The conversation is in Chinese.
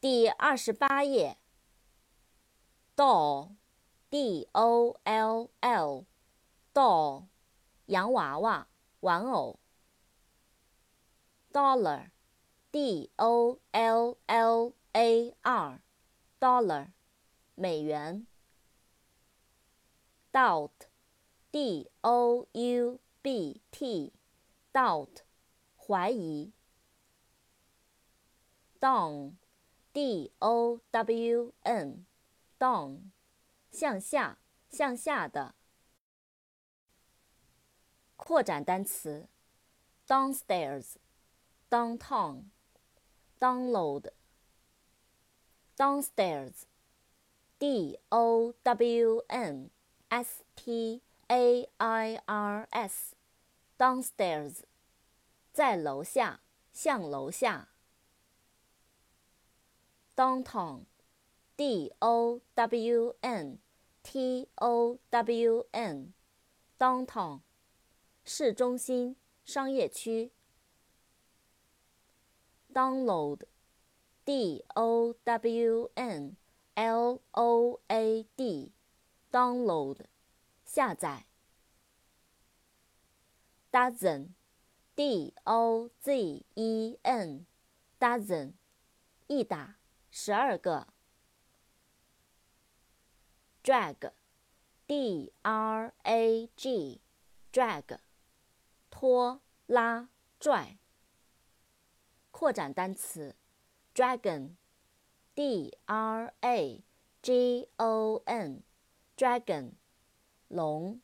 第二十八页。doll，d o l l，doll，洋娃娃，玩偶。dollar，d o l l a r，dollar，美元。doubt，d o u b t，doubt，怀疑，down。D O W N，down，向下，向下的。扩展单词：downstairs，downtown，download。downstairs，d o w n s t a i r s，downstairs，在楼下，向楼下。Downtown，d o w n t o w n，downtown，市中心，商业区。download，d o w n l o a d，download，下载。dozen，d o z e n，dozen，一打。十二个。drag，d r a g，drag，拖拉拽。扩展单词，dragon，d r a g o n，dragon，龙。